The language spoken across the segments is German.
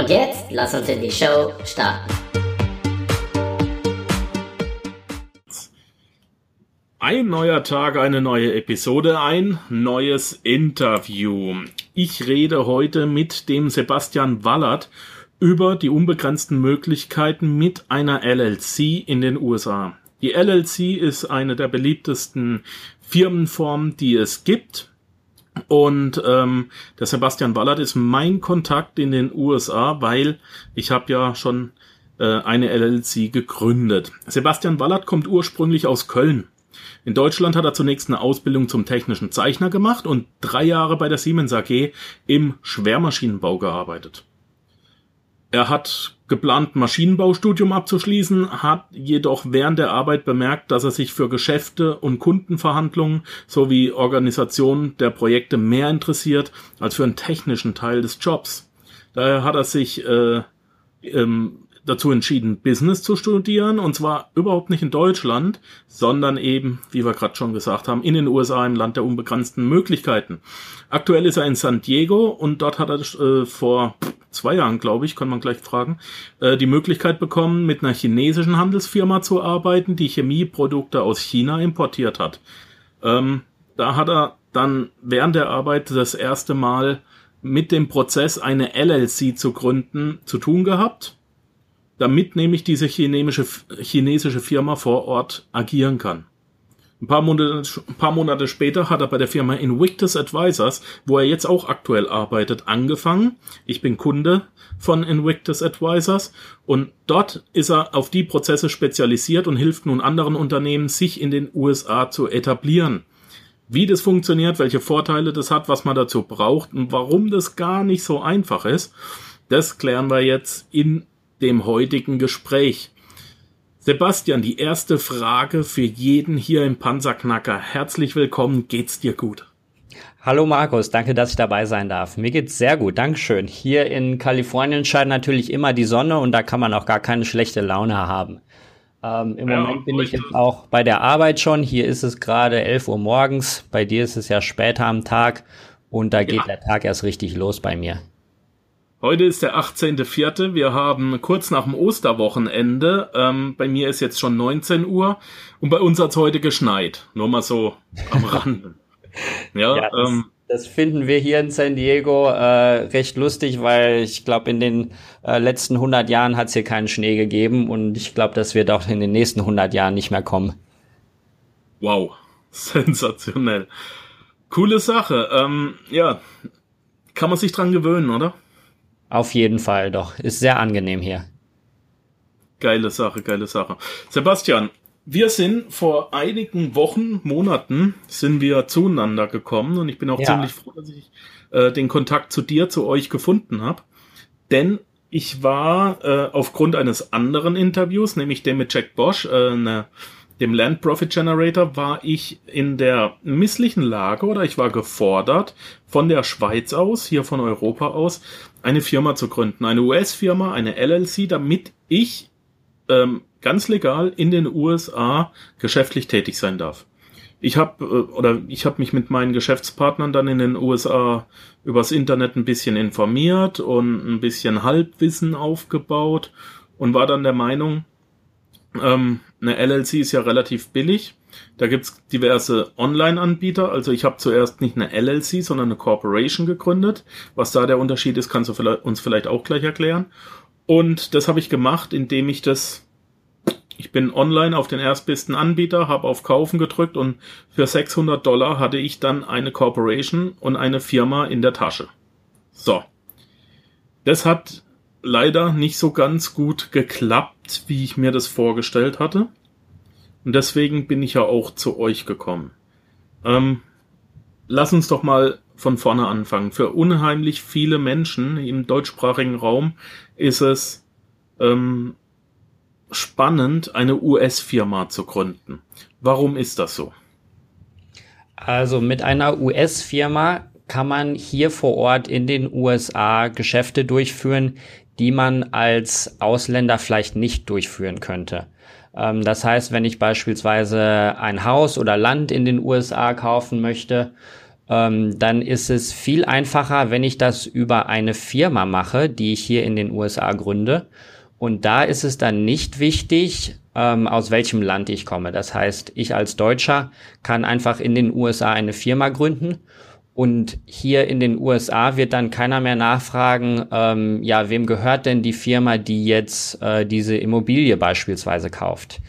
Und jetzt lass uns in die Show starten. Ein neuer Tag, eine neue Episode, ein neues Interview. Ich rede heute mit dem Sebastian Wallert über die unbegrenzten Möglichkeiten mit einer LLC in den USA. Die LLC ist eine der beliebtesten Firmenformen, die es gibt. Und ähm, der Sebastian Wallert ist mein Kontakt in den USA, weil ich habe ja schon äh, eine LLC gegründet. Sebastian Wallert kommt ursprünglich aus Köln. In Deutschland hat er zunächst eine Ausbildung zum technischen Zeichner gemacht und drei Jahre bei der Siemens AG im Schwermaschinenbau gearbeitet. Er hat geplant, Maschinenbaustudium abzuschließen, hat jedoch während der Arbeit bemerkt, dass er sich für Geschäfte und Kundenverhandlungen sowie Organisation der Projekte mehr interessiert als für einen technischen Teil des Jobs. Daher hat er sich äh, ähm, dazu entschieden, Business zu studieren und zwar überhaupt nicht in Deutschland, sondern eben, wie wir gerade schon gesagt haben, in den USA im Land der unbegrenzten Möglichkeiten. Aktuell ist er in San Diego und dort hat er äh, vor zwei Jahren, glaube ich, kann man gleich fragen, äh, die Möglichkeit bekommen, mit einer chinesischen Handelsfirma zu arbeiten, die Chemieprodukte aus China importiert hat. Ähm, da hat er dann während der Arbeit das erste Mal mit dem Prozess eine LLC zu gründen zu tun gehabt, damit nämlich diese chinesische, chinesische Firma vor Ort agieren kann. Ein paar, Monate, ein paar Monate später hat er bei der Firma Invictus Advisors, wo er jetzt auch aktuell arbeitet, angefangen. Ich bin Kunde von Invictus Advisors und dort ist er auf die Prozesse spezialisiert und hilft nun anderen Unternehmen, sich in den USA zu etablieren. Wie das funktioniert, welche Vorteile das hat, was man dazu braucht und warum das gar nicht so einfach ist, das klären wir jetzt in dem heutigen Gespräch. Sebastian, die erste Frage für jeden hier im Panzerknacker. Herzlich willkommen, geht's dir gut? Hallo Markus, danke, dass ich dabei sein darf. Mir geht's sehr gut, Dankeschön. Hier in Kalifornien scheint natürlich immer die Sonne und da kann man auch gar keine schlechte Laune haben. Ähm, Im ja, Moment bin ich jetzt auch bei der Arbeit schon. Hier ist es gerade 11 Uhr morgens. Bei dir ist es ja später am Tag und da geht ja. der Tag erst richtig los bei mir. Heute ist der 18.04. Wir haben kurz nach dem Osterwochenende. Ähm, bei mir ist jetzt schon 19 Uhr und bei uns hat's heute geschneit. Nur mal so am Rand. ja, ja das, ähm, das, finden wir hier in San Diego äh, recht lustig, weil ich glaube, in den äh, letzten 100 Jahren hat's hier keinen Schnee gegeben und ich glaube, das wird auch in den nächsten 100 Jahren nicht mehr kommen. Wow, sensationell. Coole Sache. Ähm, ja, kann man sich dran gewöhnen, oder? Auf jeden Fall doch. Ist sehr angenehm hier. Geile Sache, geile Sache. Sebastian, wir sind vor einigen Wochen, Monaten, sind wir zueinander gekommen und ich bin auch ja. ziemlich froh, dass ich äh, den Kontakt zu dir, zu euch gefunden habe. Denn ich war äh, aufgrund eines anderen Interviews, nämlich dem mit Jack Bosch, äh, eine dem Land Profit Generator, war ich in der misslichen Lage oder ich war gefordert, von der Schweiz aus, hier von Europa aus, eine Firma zu gründen. Eine US-Firma, eine LLC, damit ich ähm, ganz legal in den USA geschäftlich tätig sein darf. Ich habe äh, oder ich habe mich mit meinen Geschäftspartnern dann in den USA übers Internet ein bisschen informiert und ein bisschen Halbwissen aufgebaut und war dann der Meinung, ähm, eine LLC ist ja relativ billig. Da gibt's diverse Online-Anbieter. Also ich habe zuerst nicht eine LLC, sondern eine Corporation gegründet. Was da der Unterschied ist, kannst du uns vielleicht auch gleich erklären. Und das habe ich gemacht, indem ich das, ich bin online auf den erstbesten Anbieter, habe auf Kaufen gedrückt und für 600 Dollar hatte ich dann eine Corporation und eine Firma in der Tasche. So. Das hat leider nicht so ganz gut geklappt, wie ich mir das vorgestellt hatte. Und deswegen bin ich ja auch zu euch gekommen. Ähm, lass uns doch mal von vorne anfangen. Für unheimlich viele Menschen im deutschsprachigen Raum ist es ähm, spannend, eine US-Firma zu gründen. Warum ist das so? Also mit einer US-Firma kann man hier vor Ort in den USA Geschäfte durchführen, die man als Ausländer vielleicht nicht durchführen könnte. Ähm, das heißt, wenn ich beispielsweise ein Haus oder Land in den USA kaufen möchte, ähm, dann ist es viel einfacher, wenn ich das über eine Firma mache, die ich hier in den USA gründe. Und da ist es dann nicht wichtig, ähm, aus welchem Land ich komme. Das heißt, ich als Deutscher kann einfach in den USA eine Firma gründen und hier in den USA wird dann keiner mehr nachfragen, ähm, ja, wem gehört denn die Firma, die jetzt äh, diese Immobilie beispielsweise kauft.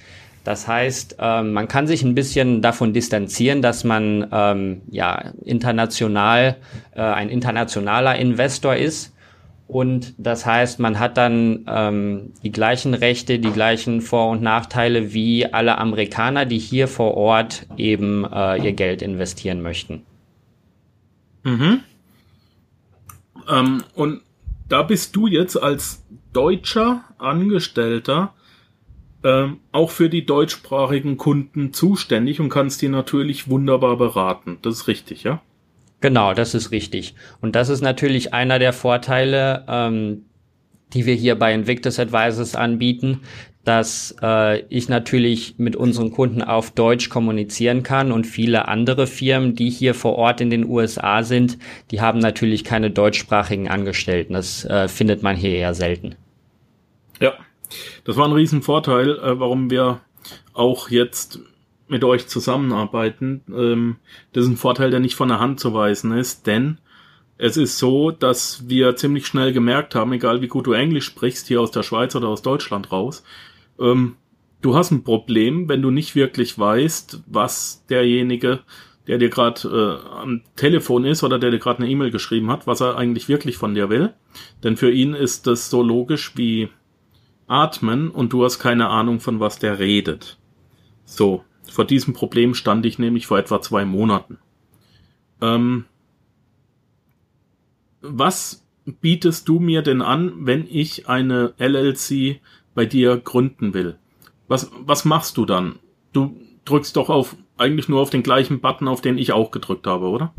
Das heißt, ähm, man kann sich ein bisschen davon distanzieren, dass man ähm, ja international äh, ein internationaler Investor ist. Und das heißt, man hat dann ähm, die gleichen Rechte, die gleichen Vor- und Nachteile wie alle Amerikaner, die hier vor Ort eben äh, ihr Geld investieren möchten. Mhm. Ähm, und da bist du jetzt als deutscher Angestellter ähm, auch für die deutschsprachigen Kunden zuständig und kannst die natürlich wunderbar beraten. Das ist richtig, ja? Genau, das ist richtig. Und das ist natürlich einer der Vorteile, ähm, die wir hier bei Invictus Advisors anbieten, dass äh, ich natürlich mit unseren Kunden auf Deutsch kommunizieren kann und viele andere Firmen, die hier vor Ort in den USA sind, die haben natürlich keine deutschsprachigen Angestellten. Das äh, findet man hier eher selten. Ja, das war ein Riesenvorteil, äh, warum wir auch jetzt mit euch zusammenarbeiten. Ähm, das ist ein Vorteil, der nicht von der Hand zu weisen ist, denn es ist so, dass wir ziemlich schnell gemerkt haben, egal wie gut du Englisch sprichst, hier aus der Schweiz oder aus Deutschland raus, ähm, du hast ein Problem, wenn du nicht wirklich weißt, was derjenige, der dir gerade äh, am Telefon ist oder der dir gerade eine E-Mail geschrieben hat, was er eigentlich wirklich von dir will. Denn für ihn ist das so logisch wie atmen und du hast keine Ahnung, von was der redet. So, vor diesem Problem stand ich nämlich vor etwa zwei Monaten. Ähm, was bietest du mir denn an, wenn ich eine LLC bei dir gründen will. Was, was machst du dann? Du drückst doch auf, eigentlich nur auf den gleichen Button, auf den ich auch gedrückt habe, oder?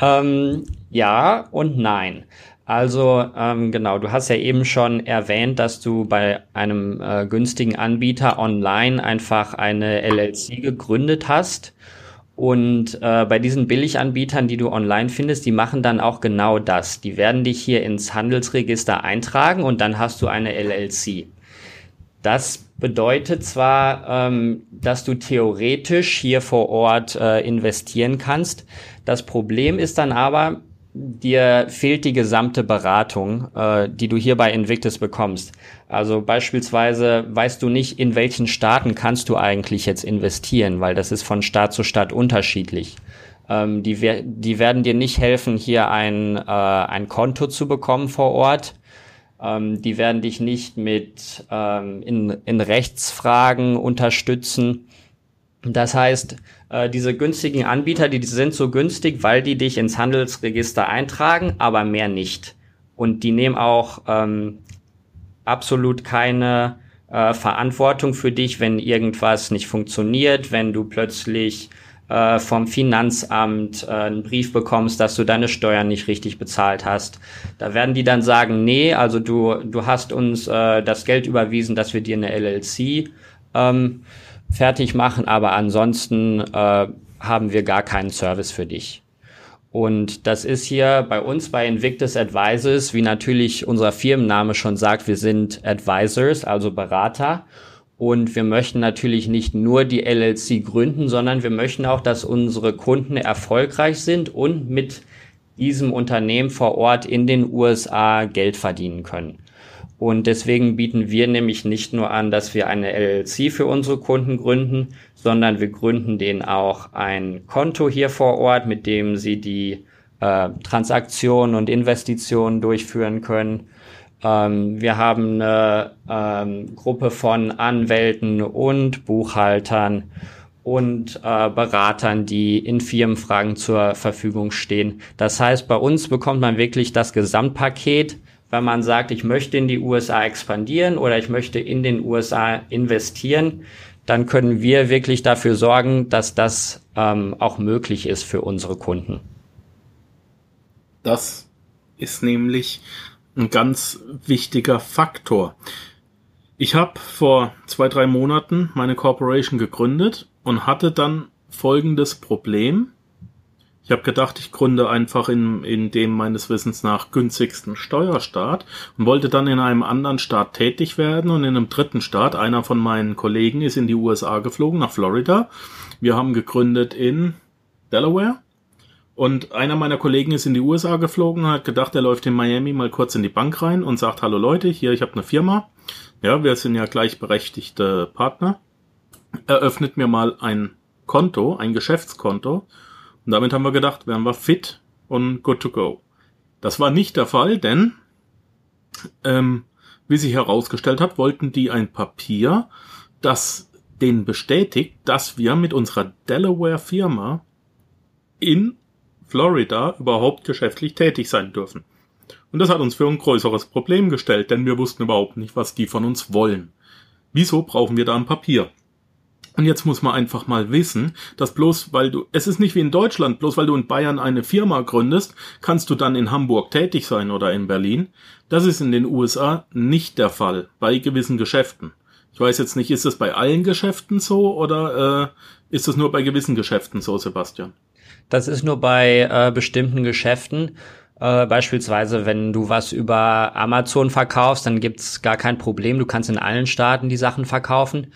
Ähm, ja und nein. Also ähm, genau, du hast ja eben schon erwähnt, dass du bei einem äh, günstigen Anbieter online einfach eine LLC gegründet hast. Und äh, bei diesen Billiganbietern, die du online findest, die machen dann auch genau das. Die werden dich hier ins Handelsregister eintragen und dann hast du eine LLC. Das bedeutet zwar, ähm, dass du theoretisch hier vor Ort äh, investieren kannst. Das Problem ist dann aber, dir fehlt die gesamte Beratung, äh, die du hier bei Invictus bekommst. Also beispielsweise weißt du nicht, in welchen Staaten kannst du eigentlich jetzt investieren, weil das ist von Staat zu Staat unterschiedlich. Ähm, die, die werden dir nicht helfen, hier ein, äh, ein Konto zu bekommen vor Ort. Ähm, die werden dich nicht mit ähm, in, in Rechtsfragen unterstützen. Das heißt, äh, diese günstigen Anbieter, die, sind so günstig, weil die dich ins Handelsregister eintragen, aber mehr nicht. Und die nehmen auch ähm, absolut keine äh, Verantwortung für dich, wenn irgendwas nicht funktioniert, wenn du plötzlich äh, vom Finanzamt äh, einen Brief bekommst, dass du deine Steuern nicht richtig bezahlt hast. Da werden die dann sagen, nee, also du, du hast uns äh, das Geld überwiesen, dass wir dir eine LLC ähm, fertig machen, aber ansonsten äh, haben wir gar keinen Service für dich. Und das ist hier bei uns bei Invictus Advisors, wie natürlich unser Firmenname schon sagt, wir sind Advisors, also Berater. Und wir möchten natürlich nicht nur die LLC gründen, sondern wir möchten auch, dass unsere Kunden erfolgreich sind und mit diesem Unternehmen vor Ort in den USA Geld verdienen können. Und deswegen bieten wir nämlich nicht nur an, dass wir eine LLC für unsere Kunden gründen, sondern wir gründen denen auch ein Konto hier vor Ort, mit dem sie die äh, Transaktionen und Investitionen durchführen können. Ähm, wir haben eine ähm, Gruppe von Anwälten und Buchhaltern und äh, Beratern, die in Firmenfragen zur Verfügung stehen. Das heißt, bei uns bekommt man wirklich das Gesamtpaket wenn man sagt, ich möchte in die USA expandieren oder ich möchte in den USA investieren, dann können wir wirklich dafür sorgen, dass das ähm, auch möglich ist für unsere Kunden. Das ist nämlich ein ganz wichtiger Faktor. Ich habe vor zwei, drei Monaten meine Corporation gegründet und hatte dann folgendes Problem. Ich habe gedacht, ich gründe einfach in, in dem meines Wissens nach günstigsten Steuerstaat und wollte dann in einem anderen Staat tätig werden und in einem dritten Staat. Einer von meinen Kollegen ist in die USA geflogen, nach Florida. Wir haben gegründet in Delaware. Und einer meiner Kollegen ist in die USA geflogen und hat gedacht, er läuft in Miami mal kurz in die Bank rein und sagt, hallo Leute, hier, ich habe eine Firma. Ja, wir sind ja gleichberechtigte Partner. Eröffnet mir mal ein Konto, ein Geschäftskonto und damit haben wir gedacht, wären wir fit und good to go. Das war nicht der Fall, denn ähm, wie sich herausgestellt hat, wollten die ein Papier, das den bestätigt, dass wir mit unserer Delaware-Firma in Florida überhaupt geschäftlich tätig sein dürfen. Und das hat uns für ein größeres Problem gestellt, denn wir wussten überhaupt nicht, was die von uns wollen. Wieso brauchen wir da ein Papier? Und jetzt muss man einfach mal wissen, dass bloß weil du, es ist nicht wie in Deutschland, bloß weil du in Bayern eine Firma gründest, kannst du dann in Hamburg tätig sein oder in Berlin. Das ist in den USA nicht der Fall bei gewissen Geschäften. Ich weiß jetzt nicht, ist das bei allen Geschäften so oder äh, ist das nur bei gewissen Geschäften so, Sebastian? Das ist nur bei äh, bestimmten Geschäften. Äh, beispielsweise, wenn du was über Amazon verkaufst, dann gibt's gar kein Problem. Du kannst in allen Staaten die Sachen verkaufen.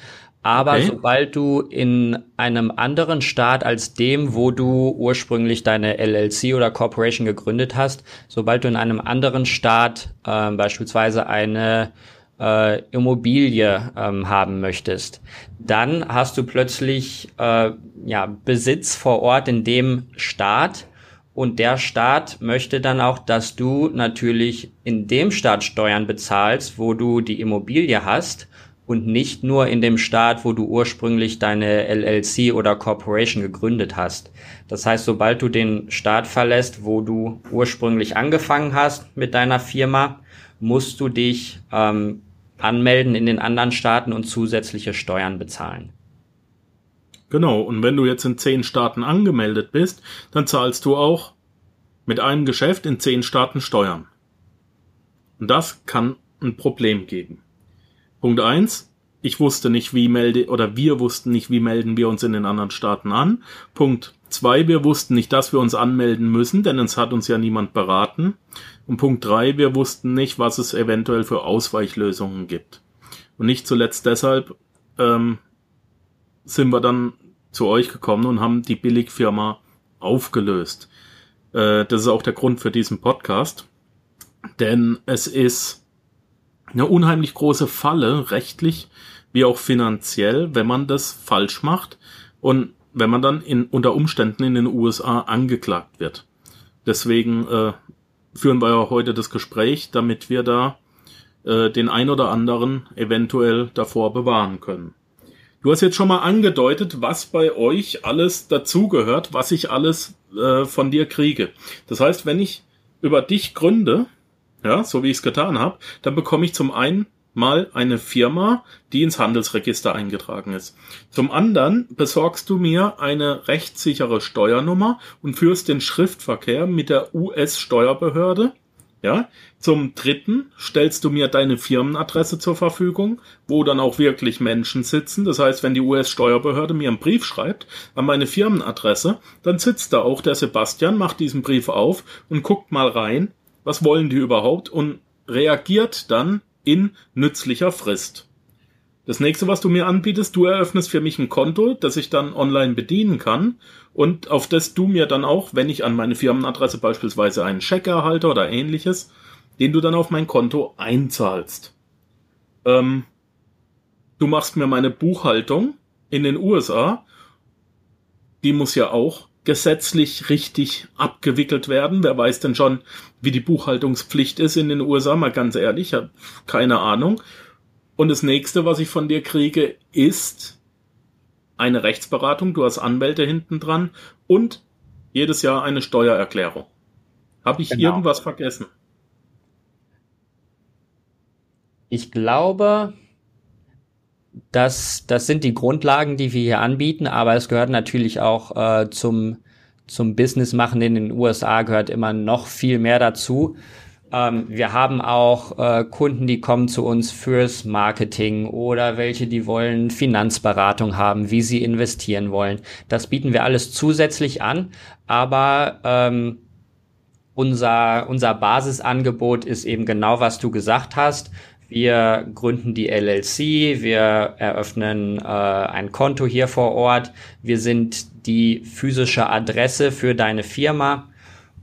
Aber okay. sobald du in einem anderen Staat als dem, wo du ursprünglich deine LLC oder Corporation gegründet hast, sobald du in einem anderen Staat äh, beispielsweise eine äh, Immobilie ähm, haben möchtest, dann hast du plötzlich äh, ja, Besitz vor Ort in dem Staat und der Staat möchte dann auch, dass du natürlich in dem Staat Steuern bezahlst, wo du die Immobilie hast und nicht nur in dem Staat, wo du ursprünglich deine LLC oder Corporation gegründet hast. Das heißt, sobald du den Staat verlässt, wo du ursprünglich angefangen hast mit deiner Firma, musst du dich ähm, anmelden in den anderen Staaten und zusätzliche Steuern bezahlen. Genau, und wenn du jetzt in zehn Staaten angemeldet bist, dann zahlst du auch mit einem Geschäft in zehn Staaten Steuern. Und das kann ein Problem geben. Punkt eins: Ich wusste nicht, wie melde, oder wir wussten nicht, wie melden wir uns in den anderen Staaten an. Punkt zwei: Wir wussten nicht, dass wir uns anmelden müssen, denn es hat uns ja niemand beraten. Und Punkt drei: Wir wussten nicht, was es eventuell für Ausweichlösungen gibt. Und nicht zuletzt deshalb ähm, sind wir dann zu euch gekommen und haben die Billigfirma aufgelöst. Äh, das ist auch der Grund für diesen Podcast. Denn es ist eine unheimlich große Falle, rechtlich wie auch finanziell, wenn man das falsch macht und wenn man dann in, unter Umständen in den USA angeklagt wird. Deswegen äh, führen wir ja heute das Gespräch, damit wir da äh, den ein oder anderen eventuell davor bewahren können. Du hast jetzt schon mal angedeutet, was bei euch alles dazugehört, was ich alles äh, von dir kriege. Das heißt, wenn ich über dich gründe, ja, so wie ich es getan habe, dann bekomme ich zum einen mal eine Firma, die ins Handelsregister eingetragen ist. Zum anderen besorgst du mir eine rechtssichere Steuernummer und führst den Schriftverkehr mit der US-Steuerbehörde. Ja, zum dritten stellst du mir deine Firmenadresse zur Verfügung, wo dann auch wirklich Menschen sitzen. Das heißt, wenn die US-Steuerbehörde mir einen Brief schreibt an meine Firmenadresse, dann sitzt da auch der Sebastian, macht diesen Brief auf und guckt mal rein, was wollen die überhaupt und reagiert dann in nützlicher Frist. Das nächste, was du mir anbietest, du eröffnest für mich ein Konto, das ich dann online bedienen kann und auf das du mir dann auch, wenn ich an meine Firmenadresse beispielsweise einen Scheck erhalte oder ähnliches, den du dann auf mein Konto einzahlst. Ähm, du machst mir meine Buchhaltung in den USA, die muss ja auch gesetzlich richtig abgewickelt werden. Wer weiß denn schon, wie die Buchhaltungspflicht ist in den USA? Mal ganz ehrlich, ich habe keine Ahnung. Und das nächste, was ich von dir kriege, ist eine Rechtsberatung. Du hast Anwälte hinten dran und jedes Jahr eine Steuererklärung. Habe ich genau. irgendwas vergessen? ich glaube, das, das sind die Grundlagen, die wir hier anbieten, aber es gehört natürlich auch äh, zum, zum Business machen in den USA gehört immer noch viel mehr dazu. Ähm, wir haben auch äh, Kunden, die kommen zu uns fürs Marketing oder welche, die wollen Finanzberatung haben, wie sie investieren wollen. Das bieten wir alles zusätzlich an, aber ähm, unser, unser Basisangebot ist eben genau, was du gesagt hast. Wir gründen die LLC, wir eröffnen äh, ein Konto hier vor Ort, wir sind die physische Adresse für deine Firma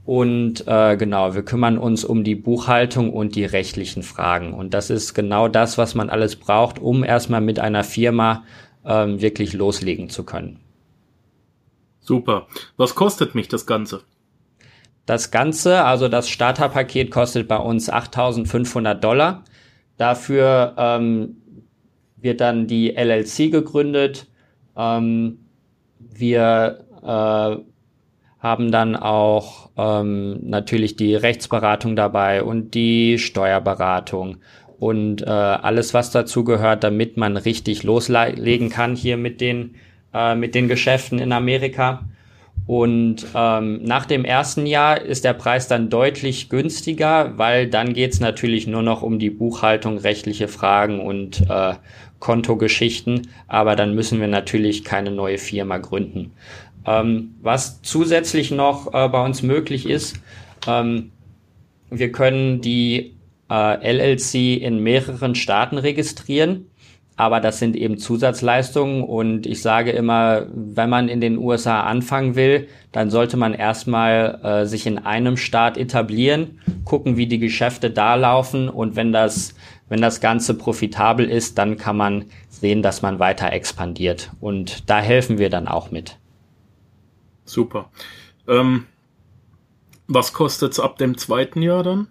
und äh, genau, wir kümmern uns um die Buchhaltung und die rechtlichen Fragen. Und das ist genau das, was man alles braucht, um erstmal mit einer Firma ähm, wirklich loslegen zu können. Super. Was kostet mich das Ganze? Das Ganze, also das Starterpaket kostet bei uns 8.500 Dollar. Dafür ähm, wird dann die LLC gegründet. Ähm, wir äh, haben dann auch ähm, natürlich die Rechtsberatung dabei und die Steuerberatung und äh, alles, was dazu gehört, damit man richtig loslegen kann hier mit den, äh, mit den Geschäften in Amerika. Und ähm, nach dem ersten Jahr ist der Preis dann deutlich günstiger, weil dann geht's natürlich nur noch um die Buchhaltung, rechtliche Fragen und äh, Kontogeschichten. Aber dann müssen wir natürlich keine neue Firma gründen. Ähm, was zusätzlich noch äh, bei uns möglich ist, ähm, wir können die äh, LLC in mehreren Staaten registrieren aber das sind eben Zusatzleistungen und ich sage immer, wenn man in den USA anfangen will, dann sollte man erstmal äh, sich in einem Staat etablieren, gucken, wie die Geschäfte da laufen und wenn das, wenn das Ganze profitabel ist, dann kann man sehen, dass man weiter expandiert und da helfen wir dann auch mit. Super. Ähm, was kostet's ab dem zweiten Jahr dann?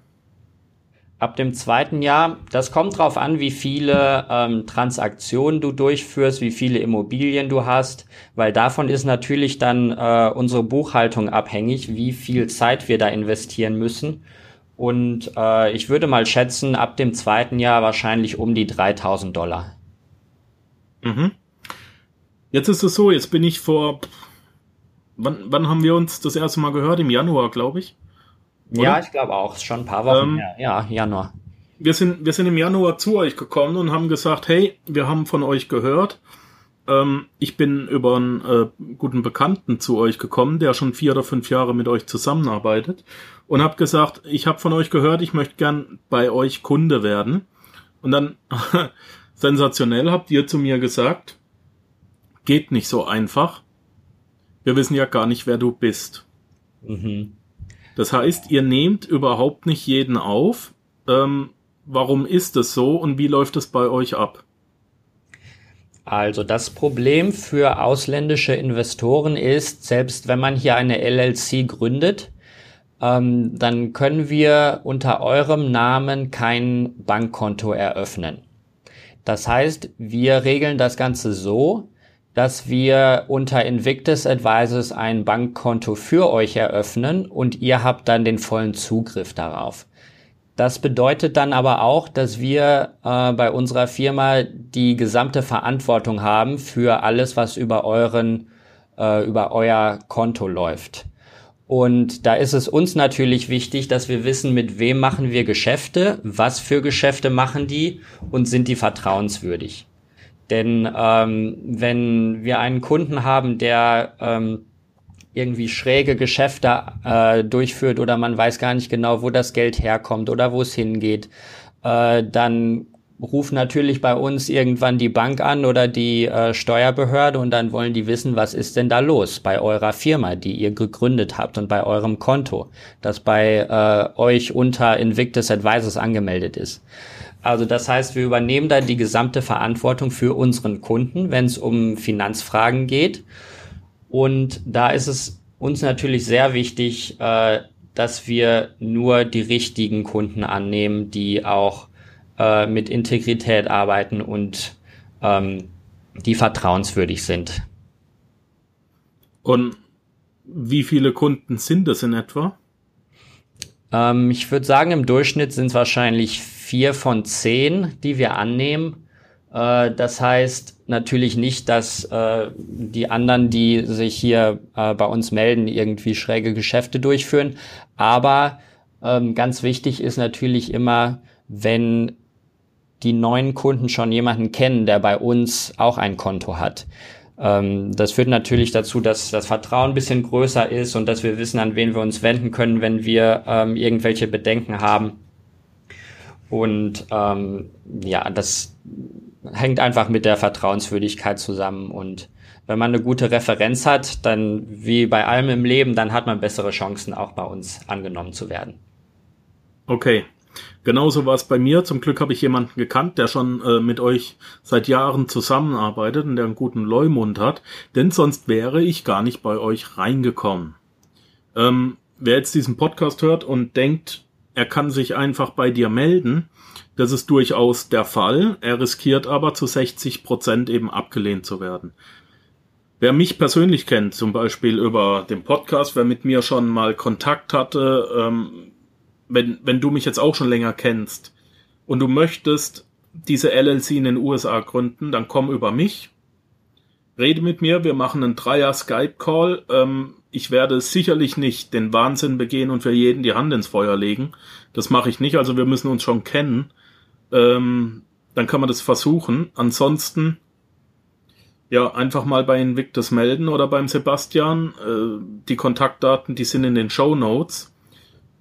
Ab dem zweiten Jahr, das kommt drauf an, wie viele ähm, Transaktionen du durchführst, wie viele Immobilien du hast, weil davon ist natürlich dann äh, unsere Buchhaltung abhängig, wie viel Zeit wir da investieren müssen. Und äh, ich würde mal schätzen, ab dem zweiten Jahr wahrscheinlich um die 3000 Dollar. Mhm. Jetzt ist es so, jetzt bin ich vor, wann, wann haben wir uns das erste Mal gehört? Im Januar, glaube ich. Oder? Ja, ich glaube auch. Schon ein paar Wochen ähm, her. Ja, Januar. Wir sind, wir sind im Januar zu euch gekommen und haben gesagt, hey, wir haben von euch gehört. Ähm, ich bin über einen äh, guten Bekannten zu euch gekommen, der schon vier oder fünf Jahre mit euch zusammenarbeitet und habe gesagt, ich habe von euch gehört, ich möchte gern bei euch Kunde werden. Und dann sensationell habt ihr zu mir gesagt, geht nicht so einfach. Wir wissen ja gar nicht, wer du bist. Mhm. Das heißt, ihr nehmt überhaupt nicht jeden auf. Ähm, warum ist das so und wie läuft es bei euch ab? Also das Problem für ausländische Investoren ist, selbst wenn man hier eine LLC gründet, ähm, dann können wir unter eurem Namen kein Bankkonto eröffnen. Das heißt, wir regeln das Ganze so, dass wir unter Invictus Advisors ein Bankkonto für euch eröffnen und ihr habt dann den vollen Zugriff darauf. Das bedeutet dann aber auch, dass wir äh, bei unserer Firma die gesamte Verantwortung haben für alles, was über euren, äh, über euer Konto läuft. Und da ist es uns natürlich wichtig, dass wir wissen, mit wem machen wir Geschäfte, was für Geschäfte machen die und sind die vertrauenswürdig. Denn ähm, wenn wir einen Kunden haben, der ähm, irgendwie schräge Geschäfte äh, durchführt oder man weiß gar nicht genau, wo das Geld herkommt oder wo es hingeht, äh, dann ruft natürlich bei uns irgendwann die Bank an oder die äh, Steuerbehörde und dann wollen die wissen, was ist denn da los bei eurer Firma, die ihr gegründet habt und bei eurem Konto, das bei äh, euch unter Invictus Advisors angemeldet ist. Also das heißt, wir übernehmen da die gesamte Verantwortung für unseren Kunden, wenn es um Finanzfragen geht. Und da ist es uns natürlich sehr wichtig, äh, dass wir nur die richtigen Kunden annehmen, die auch äh, mit Integrität arbeiten und ähm, die vertrauenswürdig sind. Und wie viele Kunden sind das in etwa? Ähm, ich würde sagen, im Durchschnitt sind es wahrscheinlich vier von zehn, die wir annehmen. Äh, das heißt natürlich nicht, dass äh, die anderen, die sich hier äh, bei uns melden, irgendwie schräge Geschäfte durchführen. Aber ähm, ganz wichtig ist natürlich immer, wenn die neuen Kunden schon jemanden kennen, der bei uns auch ein Konto hat. Ähm, das führt natürlich dazu, dass das Vertrauen ein bisschen größer ist und dass wir wissen, an wen wir uns wenden können, wenn wir ähm, irgendwelche Bedenken haben. Und ähm, ja, das hängt einfach mit der Vertrauenswürdigkeit zusammen. Und wenn man eine gute Referenz hat, dann wie bei allem im Leben, dann hat man bessere Chancen, auch bei uns angenommen zu werden. Okay, Genauso war es bei mir. Zum Glück habe ich jemanden gekannt, der schon äh, mit euch seit Jahren zusammenarbeitet und der einen guten Leumund hat, denn sonst wäre ich gar nicht bei euch reingekommen. Ähm, wer jetzt diesen Podcast hört und denkt, er kann sich einfach bei dir melden, das ist durchaus der Fall. Er riskiert aber zu 60 Prozent eben abgelehnt zu werden. Wer mich persönlich kennt, zum Beispiel über den Podcast, wer mit mir schon mal Kontakt hatte, ähm, wenn, wenn du mich jetzt auch schon länger kennst und du möchtest diese LLC in den USA gründen, dann komm über mich, rede mit mir, wir machen einen Dreier Skype-Call. Ähm, ich werde sicherlich nicht den Wahnsinn begehen und für jeden die Hand ins Feuer legen. Das mache ich nicht, also wir müssen uns schon kennen. Ähm, dann kann man das versuchen. Ansonsten, ja, einfach mal bei Invictus melden oder beim Sebastian. Äh, die Kontaktdaten, die sind in den Show Notes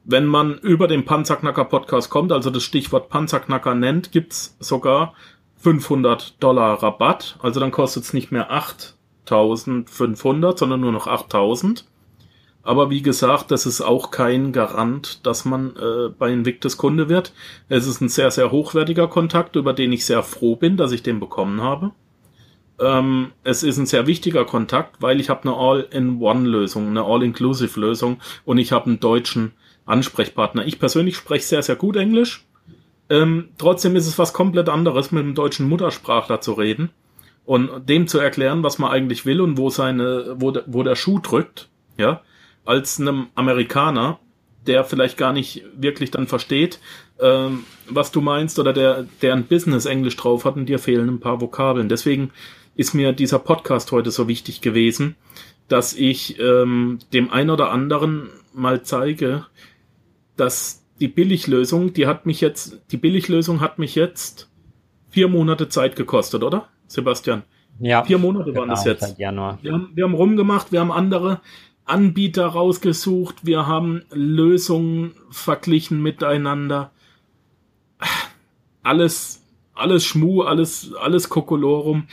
wenn man über den Panzerknacker Podcast kommt, also das Stichwort Panzerknacker nennt, gibt's sogar 500 Dollar Rabatt. Also dann kostet es nicht mehr 8500, sondern nur noch 8000. Aber wie gesagt, das ist auch kein Garant, dass man äh, bei Invictus Kunde wird. Es ist ein sehr, sehr hochwertiger Kontakt, über den ich sehr froh bin, dass ich den bekommen habe. Ähm, es ist ein sehr wichtiger Kontakt, weil ich habe eine All-in-One-Lösung, eine All-Inclusive-Lösung und ich habe einen deutschen Ansprechpartner. Ich persönlich spreche sehr, sehr gut Englisch. Ähm, trotzdem ist es was komplett anderes, mit einem deutschen Muttersprachler zu reden und dem zu erklären, was man eigentlich will und wo seine, wo, de, wo der Schuh drückt, ja, als einem Amerikaner, der vielleicht gar nicht wirklich dann versteht, ähm, was du meinst oder der, der ein Business Englisch drauf hat und dir fehlen ein paar Vokabeln. Deswegen ist mir dieser Podcast heute so wichtig gewesen, dass ich ähm, dem ein oder anderen mal zeige, dass die Billiglösung, die hat mich jetzt, die Billiglösung hat mich jetzt vier Monate Zeit gekostet, oder? Sebastian? Ja. Vier Monate waren es genau, jetzt. Januar. Wir haben, wir haben rumgemacht, wir haben andere Anbieter rausgesucht, wir haben Lösungen verglichen miteinander. Alles, alles Schmu, alles, alles Kokolorum.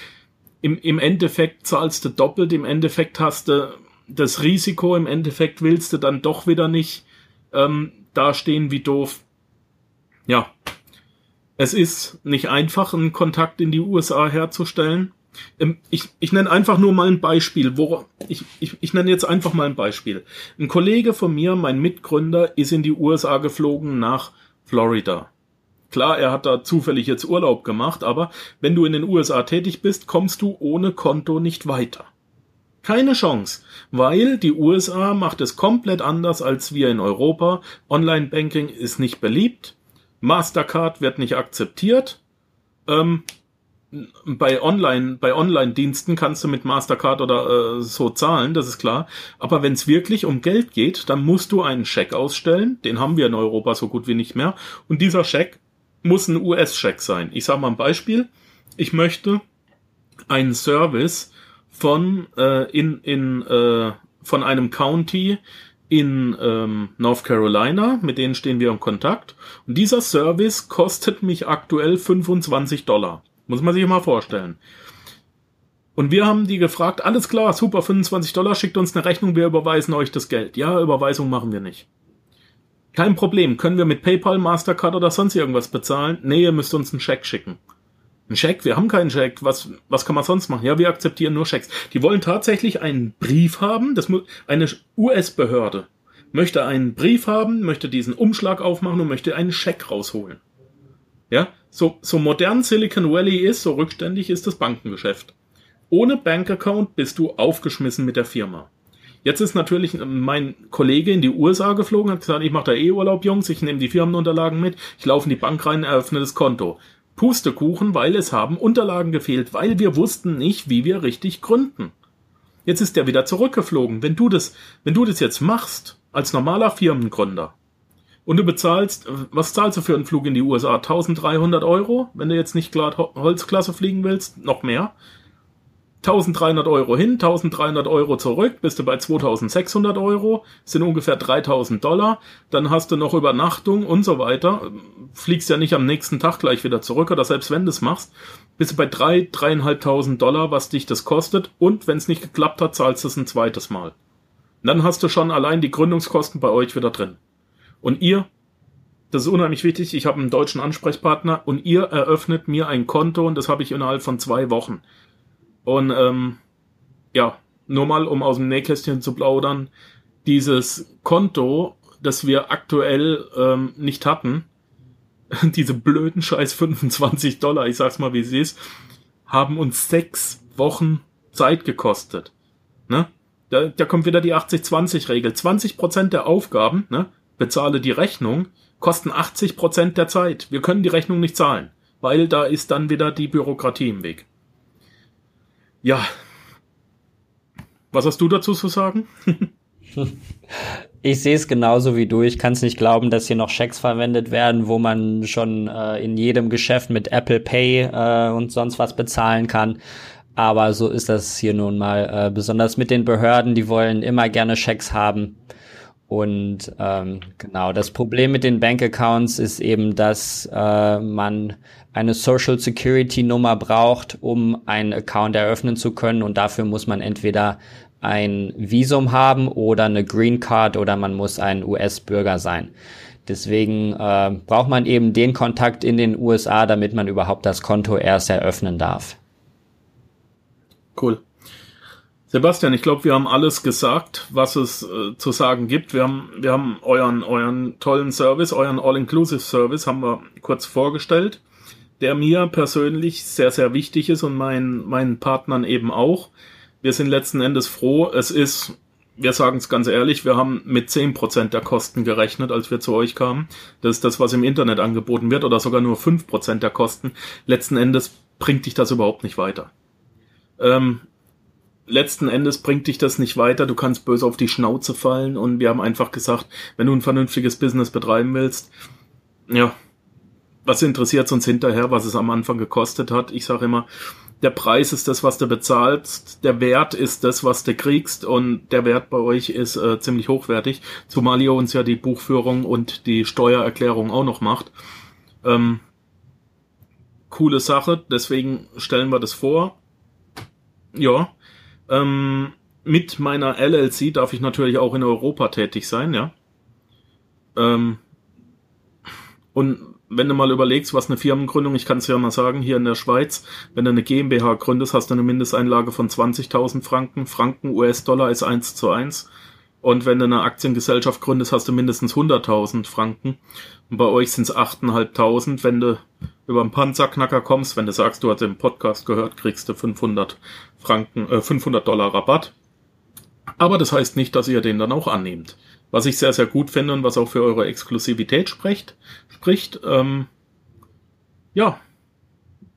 Im, Im Endeffekt zahlst du doppelt, im Endeffekt hast du das Risiko, im Endeffekt willst du dann doch wieder nicht ähm, dastehen wie doof. Ja, es ist nicht einfach, einen Kontakt in die USA herzustellen. Ähm, ich, ich nenne einfach nur mal ein Beispiel. Wo, ich, ich, ich nenne jetzt einfach mal ein Beispiel. Ein Kollege von mir, mein Mitgründer, ist in die USA geflogen nach Florida. Klar, er hat da zufällig jetzt Urlaub gemacht, aber wenn du in den USA tätig bist, kommst du ohne Konto nicht weiter. Keine Chance, weil die USA macht es komplett anders als wir in Europa. Online-Banking ist nicht beliebt. Mastercard wird nicht akzeptiert. Ähm, bei Online, bei Online-Diensten kannst du mit Mastercard oder äh, so zahlen, das ist klar. Aber wenn es wirklich um Geld geht, dann musst du einen Scheck ausstellen. Den haben wir in Europa so gut wie nicht mehr. Und dieser Scheck muss ein US-Scheck sein. Ich sage mal ein Beispiel. Ich möchte einen Service von äh, in in äh, von einem County in ähm, North Carolina, mit denen stehen wir im Kontakt. Und dieser Service kostet mich aktuell 25 Dollar. Muss man sich mal vorstellen. Und wir haben die gefragt, alles klar, super, 25 Dollar, schickt uns eine Rechnung, wir überweisen euch das Geld. Ja, Überweisung machen wir nicht. Kein Problem, können wir mit PayPal, Mastercard oder sonst irgendwas bezahlen? Nee, ihr müsst uns einen Scheck schicken. Ein Scheck? Wir haben keinen Scheck. Was, was kann man sonst machen? Ja, wir akzeptieren nur Schecks. Die wollen tatsächlich einen Brief haben. Das muss, eine US-Behörde möchte einen Brief haben, möchte diesen Umschlag aufmachen und möchte einen Scheck rausholen. Ja, so, so modern Silicon Valley ist, so rückständig ist das Bankengeschäft. Ohne Bankaccount bist du aufgeschmissen mit der Firma. Jetzt ist natürlich mein Kollege in die USA geflogen, hat gesagt, ich mache da eh Urlaub, Jungs, ich nehme die Firmenunterlagen mit, ich laufe in die Bank rein, eröffne das Konto. Pustekuchen, weil es haben Unterlagen gefehlt, weil wir wussten nicht, wie wir richtig gründen. Jetzt ist der wieder zurückgeflogen. Wenn du das, wenn du das jetzt machst, als normaler Firmengründer, und du bezahlst, was zahlst du für einen Flug in die USA? 1300 Euro, wenn du jetzt nicht glatt Holzklasse fliegen willst, noch mehr. 1300 Euro hin, 1300 Euro zurück, bist du bei 2600 Euro, sind ungefähr 3000 Dollar, dann hast du noch Übernachtung und so weiter, fliegst ja nicht am nächsten Tag gleich wieder zurück oder selbst wenn du es machst, bist du bei 3, 3.500 Dollar, was dich das kostet und wenn es nicht geklappt hat, zahlst du es ein zweites Mal. Und dann hast du schon allein die Gründungskosten bei euch wieder drin. Und ihr, das ist unheimlich wichtig, ich habe einen deutschen Ansprechpartner und ihr eröffnet mir ein Konto und das habe ich innerhalb von zwei Wochen. Und ähm, ja, nur mal, um aus dem Nähkästchen zu plaudern, dieses Konto, das wir aktuell ähm, nicht hatten, diese blöden scheiß 25 Dollar, ich sag's mal wie sie ist, haben uns sechs Wochen Zeit gekostet. Ne? Da, da kommt wieder die 80-20-Regel. 20% der Aufgaben, ne, bezahle die Rechnung, kosten 80% der Zeit. Wir können die Rechnung nicht zahlen, weil da ist dann wieder die Bürokratie im Weg. Ja. Was hast du dazu zu sagen? Ich sehe es genauso wie du. Ich kann es nicht glauben, dass hier noch Schecks verwendet werden, wo man schon äh, in jedem Geschäft mit Apple Pay äh, und sonst was bezahlen kann. Aber so ist das hier nun mal. Äh, besonders mit den Behörden, die wollen immer gerne Schecks haben. Und ähm, genau, das Problem mit den Bankaccounts ist eben, dass äh, man eine Social Security Nummer braucht, um einen Account eröffnen zu können. Und dafür muss man entweder ein Visum haben oder eine Green Card oder man muss ein US-Bürger sein. Deswegen äh, braucht man eben den Kontakt in den USA, damit man überhaupt das Konto erst eröffnen darf. Cool. Sebastian, ich glaube, wir haben alles gesagt, was es äh, zu sagen gibt. Wir haben, wir haben euren, euren tollen Service, euren All-Inclusive Service haben wir kurz vorgestellt, der mir persönlich sehr, sehr wichtig ist und meinen, meinen Partnern eben auch. Wir sind letzten Endes froh. Es ist, wir sagen es ganz ehrlich, wir haben mit zehn Prozent der Kosten gerechnet, als wir zu euch kamen. Das ist das, was im Internet angeboten wird oder sogar nur fünf Prozent der Kosten. Letzten Endes bringt dich das überhaupt nicht weiter. Ähm, letzten Endes bringt dich das nicht weiter, du kannst böse auf die Schnauze fallen und wir haben einfach gesagt, wenn du ein vernünftiges Business betreiben willst, ja, was interessiert uns hinterher, was es am Anfang gekostet hat? Ich sage immer, der Preis ist das, was du bezahlst, der Wert ist das, was du kriegst und der Wert bei euch ist äh, ziemlich hochwertig, zumal ihr uns ja die Buchführung und die Steuererklärung auch noch macht. Ähm, coole Sache, deswegen stellen wir das vor. Ja, ähm, mit meiner LLC darf ich natürlich auch in Europa tätig sein, ja. Ähm, und wenn du mal überlegst, was eine Firmengründung, ich kann es ja mal sagen, hier in der Schweiz, wenn du eine GmbH gründest, hast du eine Mindesteinlage von 20.000 Franken. Franken, US-Dollar ist 1 zu 1. Und wenn du eine Aktiengesellschaft gründest, hast du mindestens 100.000 Franken. Und bei euch sind es 8.500. Wenn du über einen Panzerknacker kommst, wenn du sagst, du hast den Podcast gehört, kriegst du 500 Franken, äh, 500 Dollar Rabatt. Aber das heißt nicht, dass ihr den dann auch annehmt. Was ich sehr, sehr gut finde und was auch für eure Exklusivität spricht. spricht ähm, ja.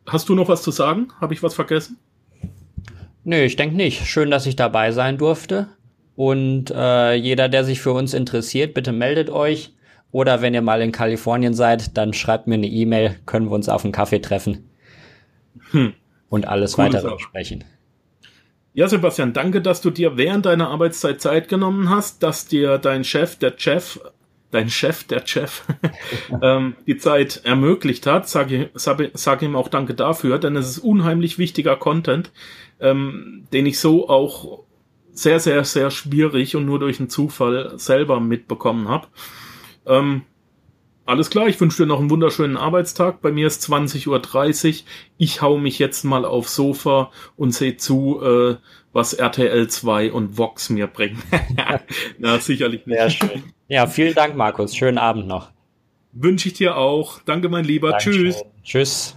Hast du noch was zu sagen? Habe ich was vergessen? Nö, ich denke nicht. Schön, dass ich dabei sein durfte. Und äh, jeder, der sich für uns interessiert, bitte meldet euch. Oder wenn ihr mal in Kalifornien seid, dann schreibt mir eine E-Mail, können wir uns auf einen Kaffee treffen hm. und alles cool weitere besprechen. Ja, Sebastian, danke, dass du dir während deiner Arbeitszeit Zeit genommen hast, dass dir dein Chef, der Chef, dein Chef, der Chef, ähm, die Zeit ermöglicht hat. Sag, sag, sag ihm auch danke dafür, denn es ist unheimlich wichtiger Content, ähm, den ich so auch sehr, sehr, sehr schwierig und nur durch einen Zufall selber mitbekommen habe. Ähm, alles klar, ich wünsche dir noch einen wunderschönen Arbeitstag. Bei mir ist 20.30 Uhr. Ich hau mich jetzt mal aufs Sofa und sehe zu, äh, was RTL 2 und Vox mir bringen. Na, sicherlich nicht. Sehr schön. Ja, vielen Dank, Markus. Schönen Abend noch. Wünsche ich dir auch. Danke, mein Lieber. Dankeschön. Tschüss. Tschüss.